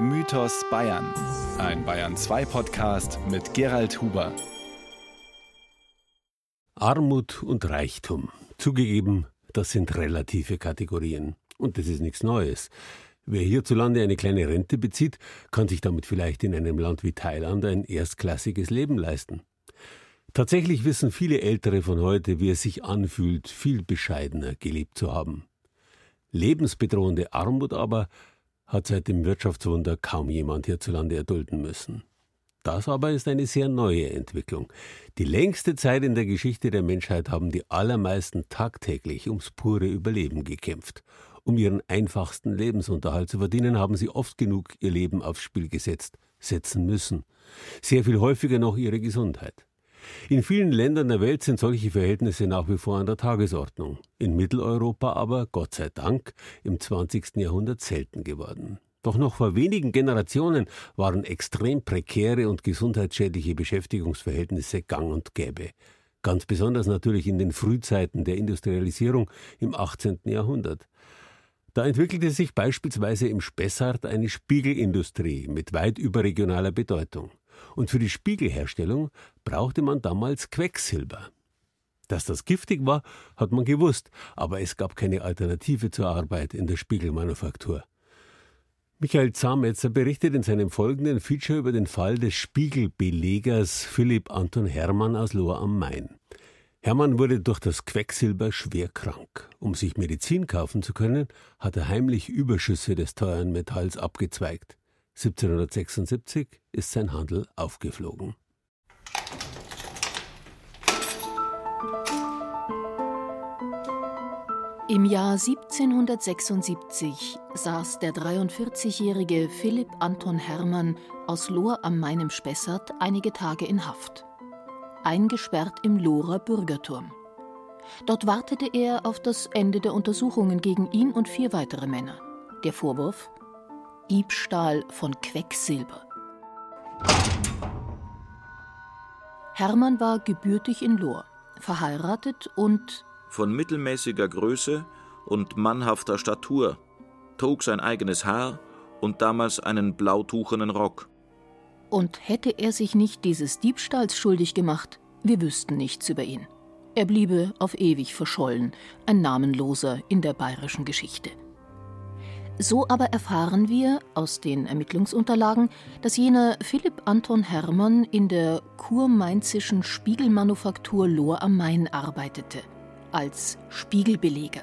Mythos Bayern. Ein Bayern 2 Podcast mit Gerald Huber. Armut und Reichtum. Zugegeben, das sind relative Kategorien. Und das ist nichts Neues. Wer hierzulande eine kleine Rente bezieht, kann sich damit vielleicht in einem Land wie Thailand ein erstklassiges Leben leisten. Tatsächlich wissen viele Ältere von heute, wie es sich anfühlt, viel bescheidener gelebt zu haben. Lebensbedrohende Armut aber hat seit dem Wirtschaftswunder kaum jemand hierzulande erdulden müssen. Das aber ist eine sehr neue Entwicklung. Die längste Zeit in der Geschichte der Menschheit haben die allermeisten tagtäglich ums pure Überleben gekämpft. Um ihren einfachsten Lebensunterhalt zu verdienen, haben sie oft genug ihr Leben aufs Spiel gesetzt, setzen müssen. Sehr viel häufiger noch ihre Gesundheit. In vielen Ländern der Welt sind solche Verhältnisse nach wie vor an der Tagesordnung. In Mitteleuropa aber, Gott sei Dank, im 20. Jahrhundert selten geworden. Doch noch vor wenigen Generationen waren extrem prekäre und gesundheitsschädliche Beschäftigungsverhältnisse gang und gäbe. Ganz besonders natürlich in den Frühzeiten der Industrialisierung im 18. Jahrhundert. Da entwickelte sich beispielsweise im Spessart eine Spiegelindustrie mit weit überregionaler Bedeutung. Und für die Spiegelherstellung brauchte man damals Quecksilber. Dass das giftig war, hat man gewusst, aber es gab keine Alternative zur Arbeit in der Spiegelmanufaktur. Michael Zametzer berichtet in seinem folgenden Feature über den Fall des Spiegelbelegers Philipp Anton Hermann aus Lohr am Main. Hermann wurde durch das Quecksilber schwer krank. Um sich Medizin kaufen zu können, hat er heimlich Überschüsse des teuren Metalls abgezweigt. 1776 ist sein Handel aufgeflogen. Im Jahr 1776 saß der 43-jährige Philipp Anton Hermann aus Lohr am Main im Spessart einige Tage in Haft. Eingesperrt im Lohrer Bürgerturm. Dort wartete er auf das Ende der Untersuchungen gegen ihn und vier weitere Männer. Der Vorwurf: Diebstahl von Quecksilber. Hermann war gebürtig in Lohr, verheiratet und von mittelmäßiger Größe und mannhafter Statur, trug sein eigenes Haar und damals einen blautuchenen Rock. Und hätte er sich nicht dieses Diebstahls schuldig gemacht, wir wüssten nichts über ihn. Er bliebe auf ewig verschollen, ein Namenloser in der bayerischen Geschichte. So aber erfahren wir aus den Ermittlungsunterlagen, dass jener Philipp Anton Hermann in der kurmainzischen Spiegelmanufaktur Lohr am Main arbeitete, als Spiegelbeleger.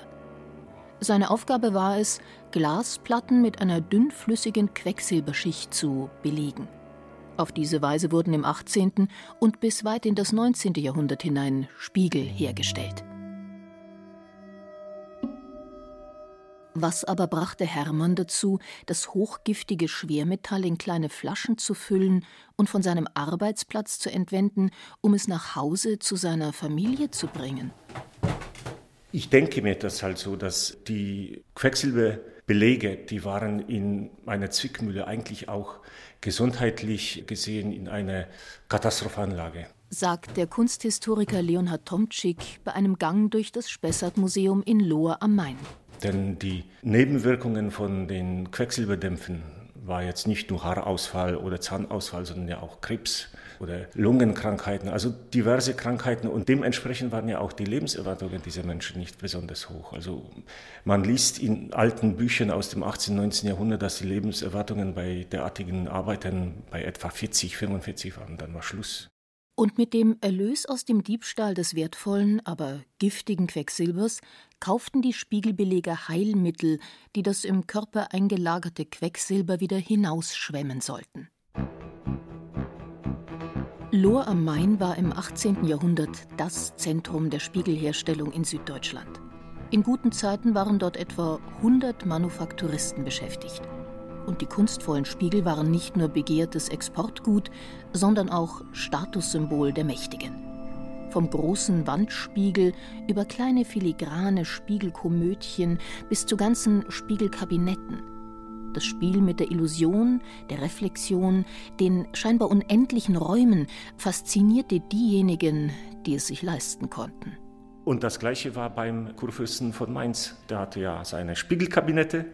Seine Aufgabe war es, Glasplatten mit einer dünnflüssigen Quecksilberschicht zu belegen. Auf diese Weise wurden im 18. und bis weit in das 19. Jahrhundert hinein Spiegel hergestellt. Was aber brachte Hermann dazu, das hochgiftige Schwermetall in kleine Flaschen zu füllen und von seinem Arbeitsplatz zu entwenden, um es nach Hause zu seiner Familie zu bringen? Ich denke mir das halt so, dass die Quecksilberbelege, die waren in meiner Zwickmühle eigentlich auch gesundheitlich gesehen in einer katastrophalen Lage sagt der Kunsthistoriker Leonhard Tomczyk bei einem Gang durch das Spessart-Museum in Lohr am Main. Denn die Nebenwirkungen von den Quecksilberdämpfen war jetzt nicht nur Haarausfall oder Zahnausfall, sondern ja auch Krebs oder Lungenkrankheiten, also diverse Krankheiten. Und dementsprechend waren ja auch die Lebenserwartungen dieser Menschen nicht besonders hoch. Also man liest in alten Büchern aus dem 18., 19. Jahrhundert, dass die Lebenserwartungen bei derartigen Arbeitern bei etwa 40, 45 waren. Dann war Schluss. Und mit dem Erlös aus dem Diebstahl des wertvollen, aber giftigen Quecksilbers kauften die Spiegelbeleger Heilmittel, die das im Körper eingelagerte Quecksilber wieder hinausschwemmen sollten. Lohr am Main war im 18. Jahrhundert das Zentrum der Spiegelherstellung in Süddeutschland. In guten Zeiten waren dort etwa 100 Manufakturisten beschäftigt und die kunstvollen Spiegel waren nicht nur begehrtes Exportgut, sondern auch Statussymbol der Mächtigen. Vom großen Wandspiegel über kleine filigrane Spiegelkomödchen bis zu ganzen Spiegelkabinetten. Das Spiel mit der Illusion, der Reflexion, den scheinbar unendlichen Räumen faszinierte diejenigen, die es sich leisten konnten. Und das Gleiche war beim Kurfürsten von Mainz. Der hatte ja seine Spiegelkabinette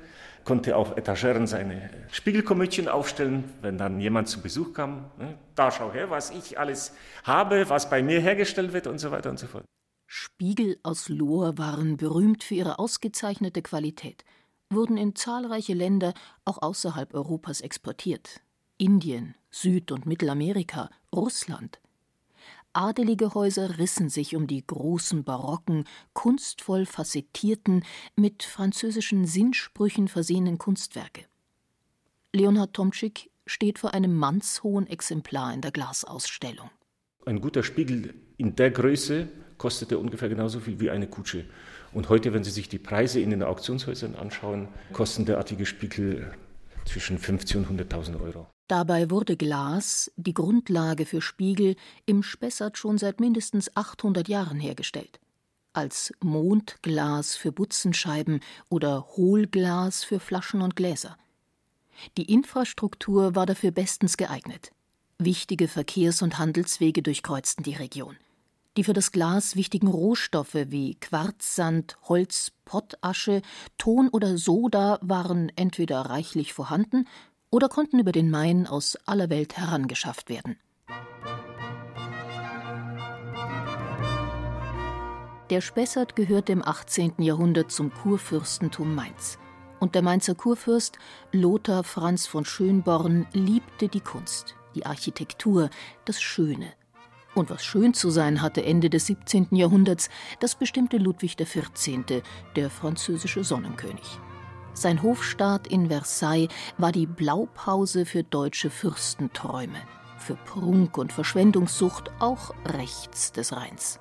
konnte auf Etageren seine Spiegelkomödien aufstellen, wenn dann jemand zu Besuch kam. Ne? Da schau her, was ich alles habe, was bei mir hergestellt wird und so weiter und so fort. Spiegel aus Lohr waren berühmt für ihre ausgezeichnete Qualität, wurden in zahlreiche Länder auch außerhalb Europas exportiert. Indien, Süd- und Mittelamerika, Russland. Adelige Häuser rissen sich um die großen barocken, kunstvoll facettierten, mit französischen Sinnsprüchen versehenen Kunstwerke. Leonhard Tomczyk steht vor einem mannshohen Exemplar in der Glasausstellung. Ein guter Spiegel in der Größe kostete ungefähr genauso viel wie eine Kutsche. Und heute, wenn Sie sich die Preise in den Auktionshäusern anschauen, kosten derartige Spiegel zwischen 50 und 100.000 Euro. Dabei wurde Glas, die Grundlage für Spiegel, im Spessart schon seit mindestens 800 Jahren hergestellt. Als Mondglas für Butzenscheiben oder Hohlglas für Flaschen und Gläser. Die Infrastruktur war dafür bestens geeignet. Wichtige Verkehrs- und Handelswege durchkreuzten die Region. Die für das Glas wichtigen Rohstoffe wie Quarzsand, Holz, Pottasche, Ton oder Soda waren entweder reichlich vorhanden oder konnten über den Main aus aller Welt herangeschafft werden. Der Spessart gehörte im 18. Jahrhundert zum Kurfürstentum Mainz. Und der Mainzer Kurfürst Lothar Franz von Schönborn liebte die Kunst, die Architektur, das Schöne. Und was schön zu sein hatte Ende des 17. Jahrhunderts, das bestimmte Ludwig XIV., der französische Sonnenkönig. Sein Hofstaat in Versailles war die Blaupause für deutsche Fürstenträume, für Prunk und Verschwendungssucht auch rechts des Rheins.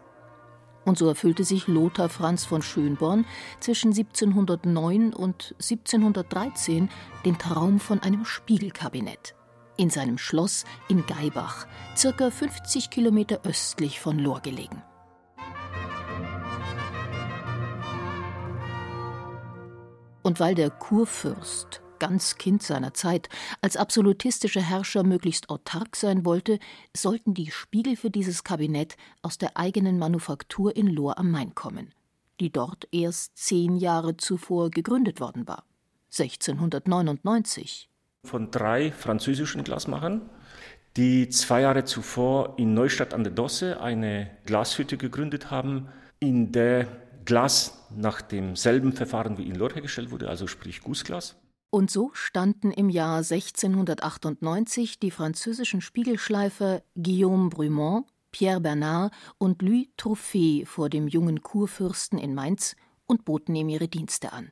Und so erfüllte sich Lothar Franz von Schönborn zwischen 1709 und 1713 den Traum von einem Spiegelkabinett in seinem Schloss in Geibach, circa 50 Kilometer östlich von Lohr gelegen. Und weil der Kurfürst, ganz Kind seiner Zeit, als absolutistischer Herrscher möglichst autark sein wollte, sollten die Spiegel für dieses Kabinett aus der eigenen Manufaktur in Lohr am Main kommen, die dort erst zehn Jahre zuvor gegründet worden war. 1699. Von drei französischen Glasmachern, die zwei Jahre zuvor in Neustadt an der Dosse eine Glashütte gegründet haben, in der Glas nach demselben Verfahren wie in Lohr hergestellt wurde, also sprich Gussglas. Und so standen im Jahr 1698 die französischen Spiegelschleifer Guillaume Brumont, Pierre Bernard und Louis Trophée vor dem jungen Kurfürsten in Mainz und boten ihm ihre Dienste an.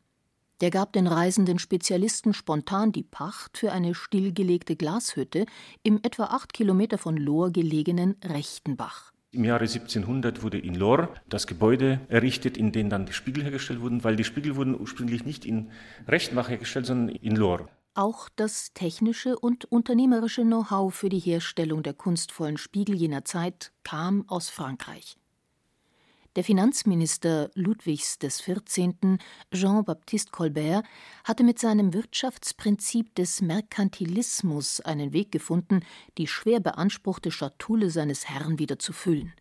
Der gab den reisenden Spezialisten spontan die Pacht für eine stillgelegte Glashütte im etwa acht Kilometer von Lohr gelegenen Rechtenbach. Im Jahre 1700 wurde in Lohr das Gebäude errichtet, in dem dann die Spiegel hergestellt wurden, weil die Spiegel wurden ursprünglich nicht in Rechtenbach hergestellt, sondern in Lohr. Auch das technische und unternehmerische Know-how für die Herstellung der kunstvollen Spiegel jener Zeit kam aus Frankreich. Der Finanzminister Ludwigs XIV., Jean-Baptiste Colbert, hatte mit seinem Wirtschaftsprinzip des Merkantilismus einen Weg gefunden, die schwer beanspruchte Schatulle seines Herrn wieder zu füllen.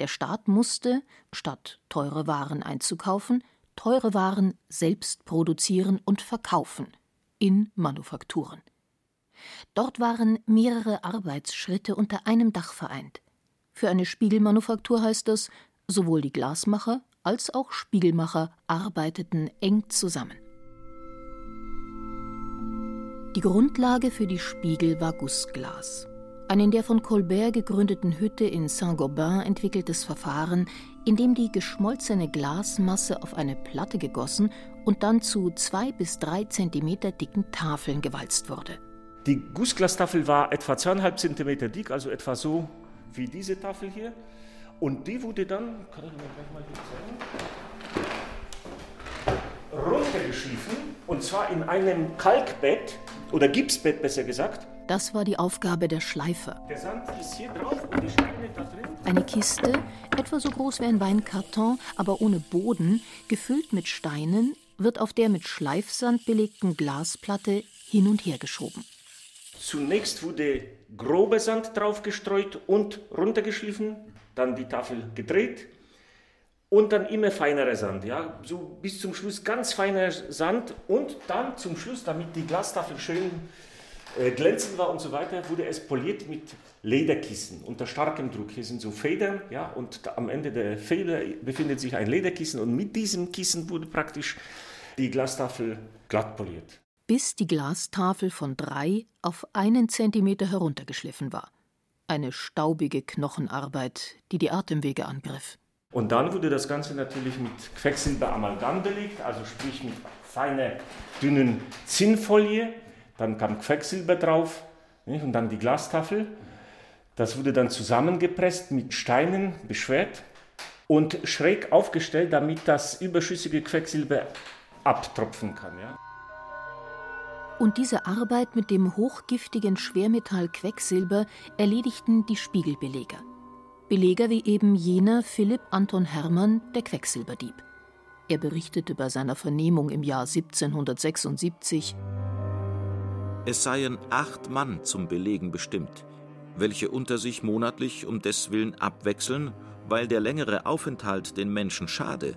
Der Staat musste, statt teure Waren einzukaufen, teure Waren selbst produzieren und verkaufen in Manufakturen. Dort waren mehrere Arbeitsschritte unter einem Dach vereint. Für eine Spiegelmanufaktur heißt das, Sowohl die Glasmacher als auch Spiegelmacher arbeiteten eng zusammen. Die Grundlage für die Spiegel war Gussglas. Ein in der von Colbert gegründeten Hütte in Saint-Gobain entwickeltes Verfahren, in dem die geschmolzene Glasmasse auf eine Platte gegossen und dann zu zwei bis drei Zentimeter dicken Tafeln gewalzt wurde. Die Gussglastafel war etwa zweieinhalb Zentimeter dick, also etwa so wie diese Tafel hier. Und die wurde dann, kann ich mir gleich mal hier zeigen, runtergeschliffen und zwar in einem Kalkbett oder Gipsbett besser gesagt. Das war die Aufgabe der Schleifer. Der Sand ist hier drauf und die Steine da drin. Eine Kiste, etwa so groß wie ein Weinkarton, aber ohne Boden, gefüllt mit Steinen, wird auf der mit Schleifsand belegten Glasplatte hin und her geschoben. Zunächst wurde grober Sand draufgestreut und runtergeschliffen dann die Tafel gedreht und dann immer feinerer Sand, ja, so bis zum Schluss ganz feiner Sand und dann zum Schluss, damit die Glastafel schön äh, glänzend war und so weiter, wurde es poliert mit Lederkissen unter starkem Druck. Hier sind so Federn, ja, und am Ende der Feder befindet sich ein Lederkissen und mit diesem Kissen wurde praktisch die Glastafel glatt poliert. Bis die Glastafel von drei auf einen Zentimeter heruntergeschliffen war. Eine staubige Knochenarbeit, die die Atemwege angriff. Und dann wurde das Ganze natürlich mit Quecksilberamalgam belegt, also sprich mit feiner, dünnen Zinnfolie. Dann kam Quecksilber drauf nicht? und dann die Glastafel. Das wurde dann zusammengepresst, mit Steinen beschwert und schräg aufgestellt, damit das überschüssige Quecksilber abtropfen kann. Ja? Und diese Arbeit mit dem hochgiftigen Schwermetall Quecksilber erledigten die Spiegelbeleger. Beleger wie eben jener Philipp Anton Hermann, der Quecksilberdieb. Er berichtete bei seiner Vernehmung im Jahr 1776: Es seien acht Mann zum Belegen bestimmt, welche unter sich monatlich um deswillen abwechseln, weil der längere Aufenthalt den Menschen schade.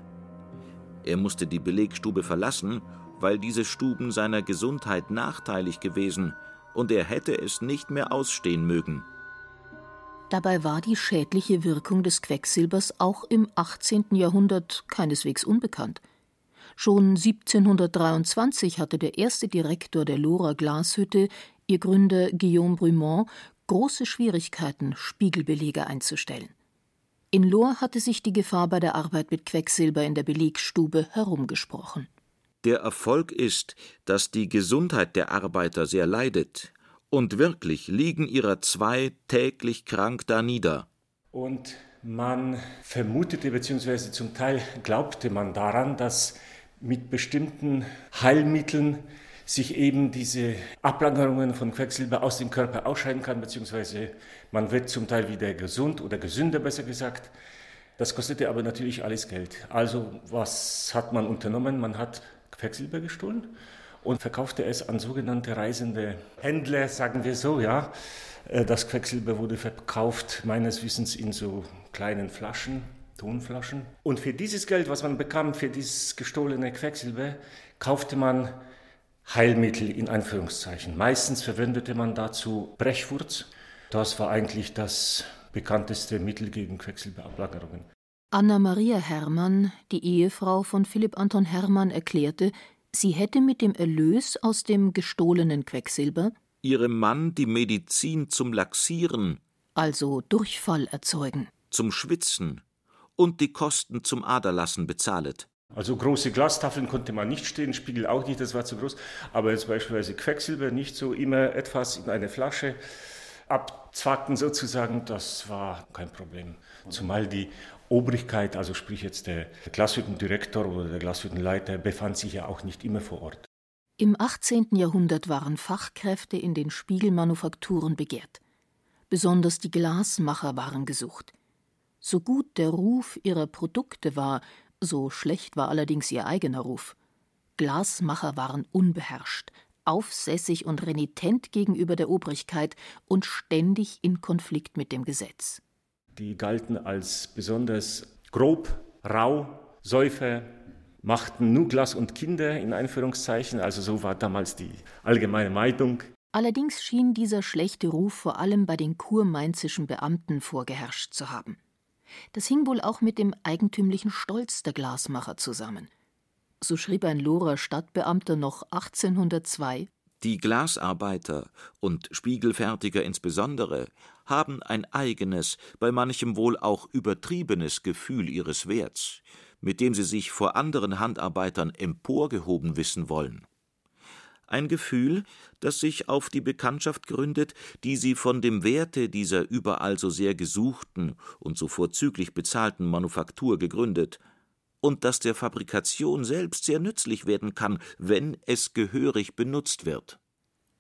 Er musste die Belegstube verlassen, weil diese Stuben seiner Gesundheit nachteilig gewesen, und er hätte es nicht mehr ausstehen mögen. Dabei war die schädliche Wirkung des Quecksilbers auch im 18. Jahrhundert keineswegs unbekannt. Schon 1723 hatte der erste Direktor der Lohrer Glashütte, ihr Gründer Guillaume Brumont, große Schwierigkeiten, Spiegelbelege einzustellen. In Lohr hatte sich die Gefahr bei der Arbeit mit Quecksilber in der Belegstube herumgesprochen. Der Erfolg ist, dass die Gesundheit der Arbeiter sehr leidet, und wirklich liegen ihrer zwei täglich krank da nieder. Und man vermutete bzw. zum Teil glaubte man daran, dass mit bestimmten Heilmitteln sich eben diese Ablagerungen von Quecksilber aus dem Körper ausscheiden kann, beziehungsweise man wird zum Teil wieder gesund oder gesünder, besser gesagt. Das kostete aber natürlich alles Geld. Also was hat man unternommen? Man hat Quecksilber gestohlen und verkaufte es an sogenannte reisende Händler, sagen wir so, ja. Äh, das Quecksilber wurde verkauft, meines Wissens, in so kleinen Flaschen, Tonflaschen. Und für dieses Geld, was man bekam, für dieses gestohlene Quecksilber, kaufte man Heilmittel in Anführungszeichen. Meistens verwendete man dazu Brechwurz. Das war eigentlich das bekannteste Mittel gegen Quecksilberablagerungen. Anna-Maria Hermann, die Ehefrau von Philipp Anton Hermann, erklärte, sie hätte mit dem Erlös aus dem gestohlenen Quecksilber ihrem Mann die Medizin zum Laxieren, also Durchfall erzeugen, zum Schwitzen und die Kosten zum Aderlassen bezahlet. Also große Glastafeln konnte man nicht stehen, Spiegel auch nicht, das war zu groß. Aber jetzt beispielsweise Quecksilber nicht so immer etwas in eine Flasche abzwacken sozusagen, das war kein Problem. Zumal die Obrigkeit, also sprich jetzt der Glashüttendirektor oder der Glashüttenleiter, befand sich ja auch nicht immer vor Ort. Im 18. Jahrhundert waren Fachkräfte in den Spiegelmanufakturen begehrt. Besonders die Glasmacher waren gesucht. So gut der Ruf ihrer Produkte war, so schlecht war allerdings ihr eigener Ruf. Glasmacher waren unbeherrscht, aufsässig und renitent gegenüber der Obrigkeit und ständig in Konflikt mit dem Gesetz. Die galten als besonders grob, rau, Säufer, machten nur Glas und Kinder in Einführungszeichen, also so war damals die allgemeine Meinung. Allerdings schien dieser schlechte Ruf vor allem bei den kurmainzischen Beamten vorgeherrscht zu haben. Das hing wohl auch mit dem eigentümlichen Stolz der Glasmacher zusammen. So schrieb ein Lohrer Stadtbeamter noch 1802 Die Glasarbeiter und Spiegelfertiger insbesondere haben ein eigenes, bei manchem wohl auch übertriebenes Gefühl ihres Werts, mit dem sie sich vor anderen Handarbeitern emporgehoben wissen wollen. Ein Gefühl, das sich auf die Bekanntschaft gründet, die sie von dem Werte dieser überall so sehr gesuchten und so vorzüglich bezahlten Manufaktur gegründet, und das der Fabrikation selbst sehr nützlich werden kann, wenn es gehörig benutzt wird.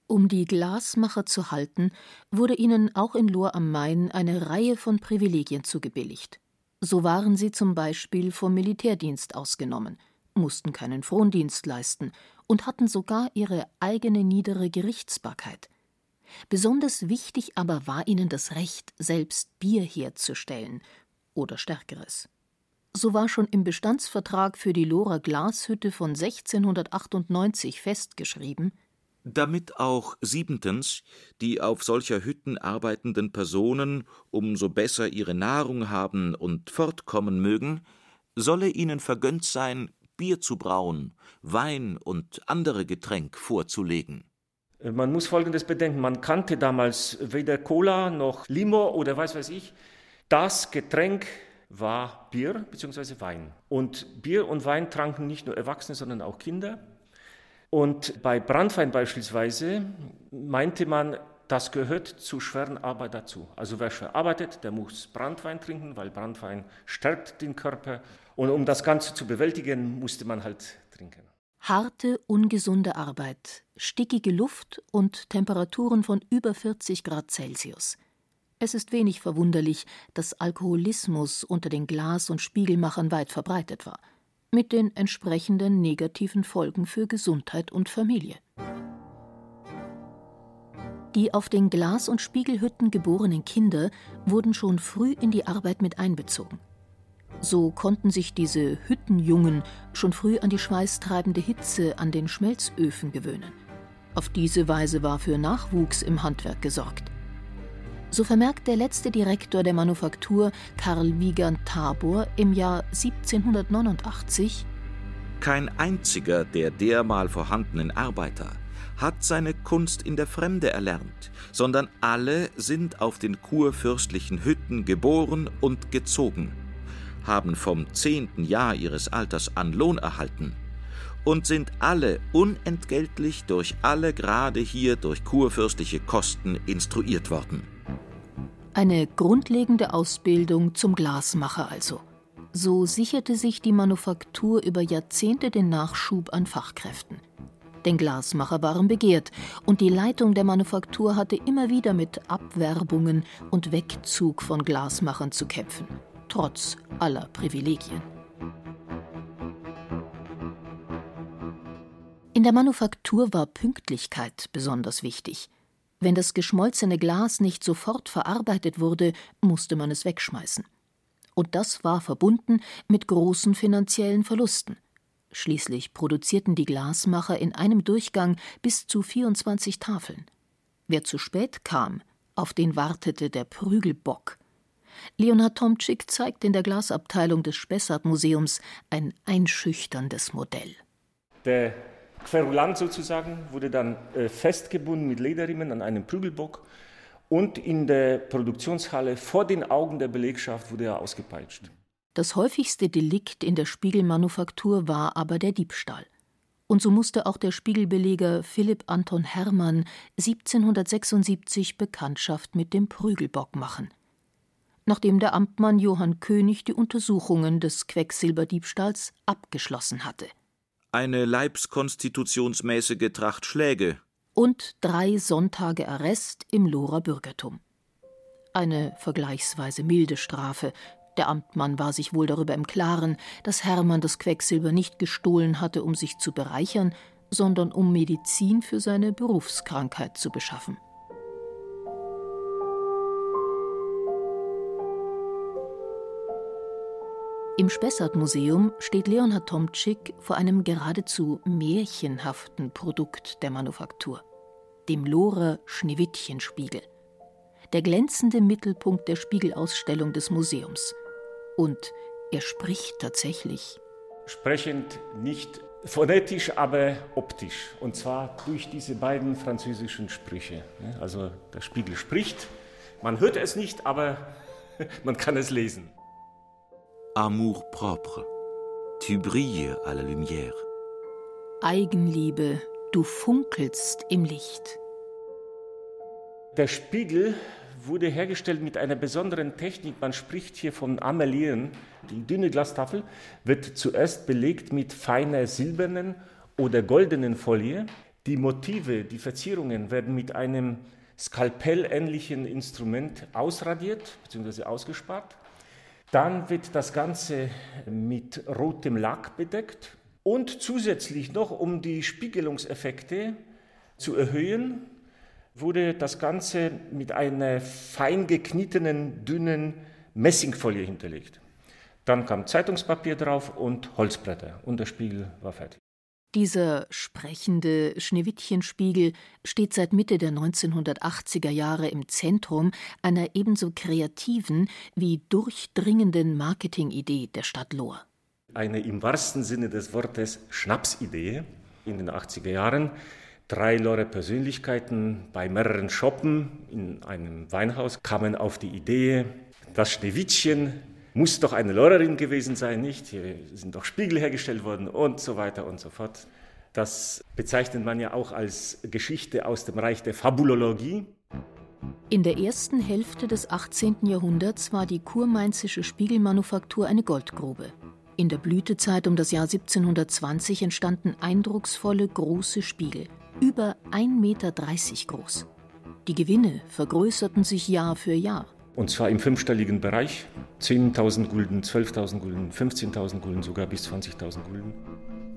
Um die Glasmacher zu halten, wurde ihnen auch in Lohr am Main eine Reihe von Privilegien zugebilligt. So waren sie zum Beispiel vom Militärdienst ausgenommen, mussten keinen Frondienst leisten und hatten sogar ihre eigene niedere Gerichtsbarkeit. Besonders wichtig aber war ihnen das Recht, selbst Bier herzustellen oder Stärkeres. So war schon im Bestandsvertrag für die Lohrer Glashütte von 1698 festgeschrieben, damit auch siebentens die auf solcher Hütten arbeitenden Personen umso besser ihre Nahrung haben und fortkommen mögen, solle ihnen vergönnt sein, Bier zu brauen, Wein und andere Getränk vorzulegen. Man muss Folgendes bedenken, man kannte damals weder Cola noch Limo oder was weiß ich. Das Getränk war Bier bzw. Wein. Und Bier und Wein tranken nicht nur Erwachsene, sondern auch Kinder. Und bei Brandwein beispielsweise meinte man, das gehört zur schweren Arbeit dazu. Also wer schwer arbeitet, der muss Brandwein trinken, weil Brandwein stärkt den Körper. Und um das Ganze zu bewältigen, musste man halt trinken. Harte, ungesunde Arbeit, stickige Luft und Temperaturen von über 40 Grad Celsius. Es ist wenig verwunderlich, dass Alkoholismus unter den Glas- und Spiegelmachern weit verbreitet war, mit den entsprechenden negativen Folgen für Gesundheit und Familie. Die auf den Glas- und Spiegelhütten geborenen Kinder wurden schon früh in die Arbeit mit einbezogen. So konnten sich diese Hüttenjungen schon früh an die schweißtreibende Hitze an den Schmelzöfen gewöhnen. Auf diese Weise war für Nachwuchs im Handwerk gesorgt. So vermerkt der letzte Direktor der Manufaktur, Karl Wiegand Tabor, im Jahr 1789: Kein einziger der dermal vorhandenen Arbeiter hat seine Kunst in der Fremde erlernt, sondern alle sind auf den kurfürstlichen Hütten geboren und gezogen, haben vom zehnten Jahr ihres Alters an Lohn erhalten und sind alle unentgeltlich durch alle Grade hier durch kurfürstliche Kosten instruiert worden. Eine grundlegende Ausbildung zum Glasmacher also. So sicherte sich die Manufaktur über Jahrzehnte den Nachschub an Fachkräften. Denn Glasmacher waren begehrt und die Leitung der Manufaktur hatte immer wieder mit Abwerbungen und Wegzug von Glasmachern zu kämpfen, trotz aller Privilegien. In der Manufaktur war Pünktlichkeit besonders wichtig. Wenn das geschmolzene Glas nicht sofort verarbeitet wurde, musste man es wegschmeißen. Und das war verbunden mit großen finanziellen Verlusten. Schließlich produzierten die Glasmacher in einem Durchgang bis zu 24 Tafeln. Wer zu spät kam, auf den wartete der Prügelbock. Leonhard Tomczyk zeigt in der Glasabteilung des Spessart-Museums ein einschüchterndes Modell. Der Querulant sozusagen wurde dann äh, festgebunden mit Lederriemen an einem Prügelbock und in der Produktionshalle vor den Augen der Belegschaft wurde er ausgepeitscht. Das häufigste Delikt in der Spiegelmanufaktur war aber der Diebstahl. Und so musste auch der Spiegelbeleger Philipp Anton Hermann 1776 Bekanntschaft mit dem Prügelbock machen. Nachdem der Amtmann Johann König die Untersuchungen des Quecksilberdiebstahls abgeschlossen hatte eine leibskonstitutionsmäßige Tracht Schläge und drei Sonntage Arrest im Lohrer Bürgertum. Eine vergleichsweise milde Strafe. Der Amtmann war sich wohl darüber im Klaren, dass Hermann das Quecksilber nicht gestohlen hatte, um sich zu bereichern, sondern um Medizin für seine Berufskrankheit zu beschaffen. Im Spessart-Museum steht Leonhard Tomczyk vor einem geradezu märchenhaften Produkt der Manufaktur, dem Lohrer Schneewittchenspiegel, der glänzende Mittelpunkt der Spiegelausstellung des Museums. Und er spricht tatsächlich. Sprechend nicht phonetisch, aber optisch. Und zwar durch diese beiden französischen Sprüche. Also der Spiegel spricht, man hört es nicht, aber man kann es lesen. Amour propre, tu brilles à la lumière. Eigenliebe, du funkelst im Licht. Der Spiegel wurde hergestellt mit einer besonderen Technik. Man spricht hier von Amellieren. Die dünne Glastafel wird zuerst belegt mit feiner silbernen oder goldenen Folie. Die Motive, die Verzierungen werden mit einem skalpellähnlichen Instrument ausradiert bzw. ausgespart. Dann wird das Ganze mit rotem Lack bedeckt und zusätzlich noch, um die Spiegelungseffekte zu erhöhen, wurde das Ganze mit einer fein geknittenen, dünnen Messingfolie hinterlegt. Dann kam Zeitungspapier drauf und Holzbretter und der Spiegel war fertig. Dieser sprechende Schneewittchenspiegel steht seit Mitte der 1980er Jahre im Zentrum einer ebenso kreativen wie durchdringenden Marketingidee der Stadt Lohr. Eine im wahrsten Sinne des Wortes Schnapsidee in den 80er Jahren. Drei Lore Persönlichkeiten bei mehreren Shoppen in einem Weinhaus kamen auf die Idee, das Schneewittchen muss doch eine Lehrerin gewesen sein, nicht? Hier sind doch Spiegel hergestellt worden und so weiter und so fort. Das bezeichnet man ja auch als Geschichte aus dem Reich der Fabulologie. In der ersten Hälfte des 18. Jahrhunderts war die kurmainzische Spiegelmanufaktur eine Goldgrube. In der Blütezeit um das Jahr 1720 entstanden eindrucksvolle große Spiegel, über 1,30 Meter groß. Die Gewinne vergrößerten sich Jahr für Jahr. Und zwar im fünfstelligen Bereich. 10.000 Gulden, 12.000 Gulden, 15.000 Gulden, sogar bis 20.000 Gulden.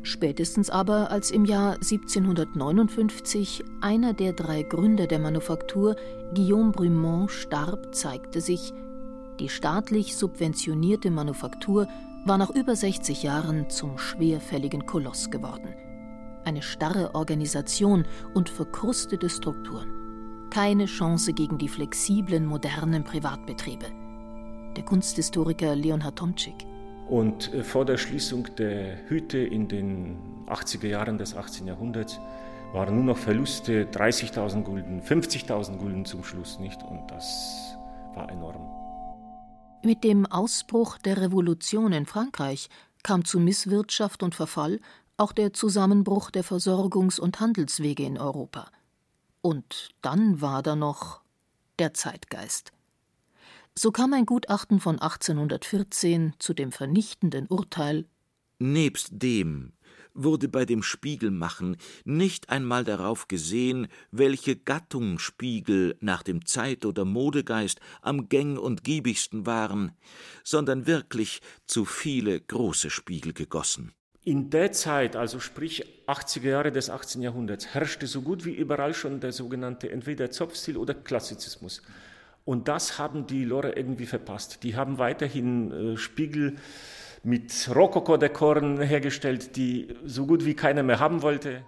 Spätestens aber, als im Jahr 1759 einer der drei Gründer der Manufaktur, Guillaume Brumont, starb, zeigte sich, die staatlich subventionierte Manufaktur war nach über 60 Jahren zum schwerfälligen Koloss geworden. Eine starre Organisation und verkrustete Strukturen keine Chance gegen die flexiblen, modernen Privatbetriebe. Der Kunsthistoriker Leonhard Tomczyk. Und äh, vor der Schließung der Hütte in den 80er Jahren des 18. Jahrhunderts waren nur noch Verluste 30.000 Gulden, 50.000 Gulden zum Schluss nicht und das war enorm. Mit dem Ausbruch der Revolution in Frankreich kam zu Misswirtschaft und Verfall auch der Zusammenbruch der Versorgungs- und Handelswege in Europa. Und dann war da noch der Zeitgeist. So kam ein Gutachten von 1814 zu dem vernichtenden Urteil Nebst dem wurde bei dem Spiegelmachen nicht einmal darauf gesehen, welche Gattung Spiegel nach dem Zeit- oder Modegeist am gäng und giebigsten waren, sondern wirklich zu viele große Spiegel gegossen. In der Zeit, also sprich 80er Jahre des 18. Jahrhunderts, herrschte so gut wie überall schon der sogenannte entweder Zopfstil oder Klassizismus. Und das haben die Lore irgendwie verpasst. Die haben weiterhin äh, Spiegel mit Rokoko-Dekoren hergestellt, die so gut wie keiner mehr haben wollte.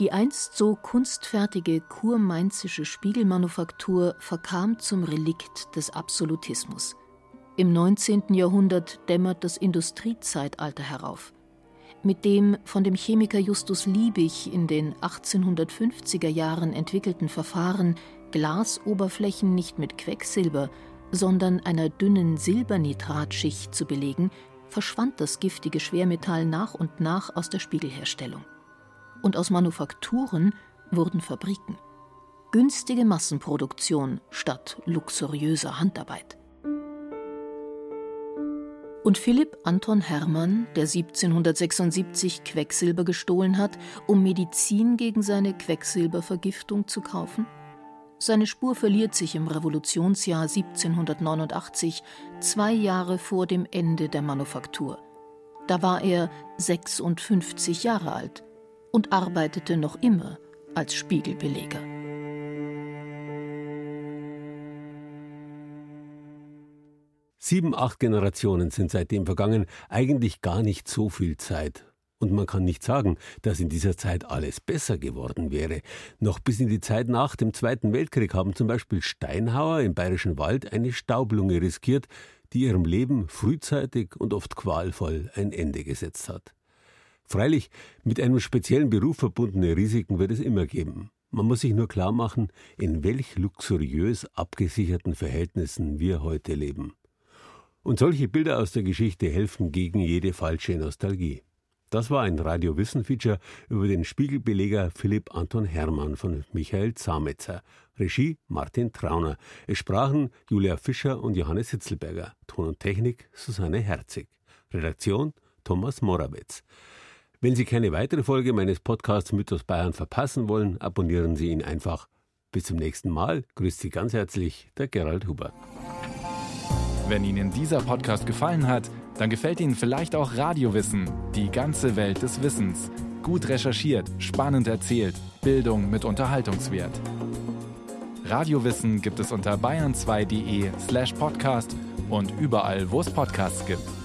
Die einst so kunstfertige kurmainzische Spiegelmanufaktur verkam zum Relikt des Absolutismus. Im 19. Jahrhundert dämmert das Industriezeitalter herauf. Mit dem von dem Chemiker Justus Liebig in den 1850er Jahren entwickelten Verfahren, Glasoberflächen nicht mit Quecksilber, sondern einer dünnen Silbernitratschicht zu belegen, verschwand das giftige Schwermetall nach und nach aus der Spiegelherstellung. Und aus Manufakturen wurden Fabriken. Günstige Massenproduktion statt luxuriöser Handarbeit. Und Philipp Anton Hermann, der 1776 Quecksilber gestohlen hat, um Medizin gegen seine Quecksilbervergiftung zu kaufen? Seine Spur verliert sich im Revolutionsjahr 1789, zwei Jahre vor dem Ende der Manufaktur. Da war er 56 Jahre alt und arbeitete noch immer als Spiegelbeleger. Sieben, acht Generationen sind seitdem vergangen, eigentlich gar nicht so viel Zeit. Und man kann nicht sagen, dass in dieser Zeit alles besser geworden wäre. Noch bis in die Zeit nach dem Zweiten Weltkrieg haben zum Beispiel Steinhauer im Bayerischen Wald eine Staublunge riskiert, die ihrem Leben frühzeitig und oft qualvoll ein Ende gesetzt hat. Freilich, mit einem speziellen Beruf verbundene Risiken wird es immer geben. Man muss sich nur klar machen, in welch luxuriös abgesicherten Verhältnissen wir heute leben. Und solche Bilder aus der Geschichte helfen gegen jede falsche Nostalgie. Das war ein Radio Wissen Feature über den Spiegelbeleger Philipp Anton Hermann von Michael Zametzer. Regie Martin Trauner. Es sprachen Julia Fischer und Johannes Hitzelberger. Ton und Technik Susanne Herzig. Redaktion Thomas Morawitz. Wenn Sie keine weitere Folge meines Podcasts Mythos Bayern verpassen wollen, abonnieren Sie ihn einfach. Bis zum nächsten Mal. Grüßt Sie ganz herzlich, der Gerald Hubert. Wenn Ihnen dieser Podcast gefallen hat, dann gefällt Ihnen vielleicht auch Radiowissen, die ganze Welt des Wissens. Gut recherchiert, spannend erzählt, Bildung mit Unterhaltungswert. Radiowissen gibt es unter bayern2.de slash podcast und überall, wo es Podcasts gibt.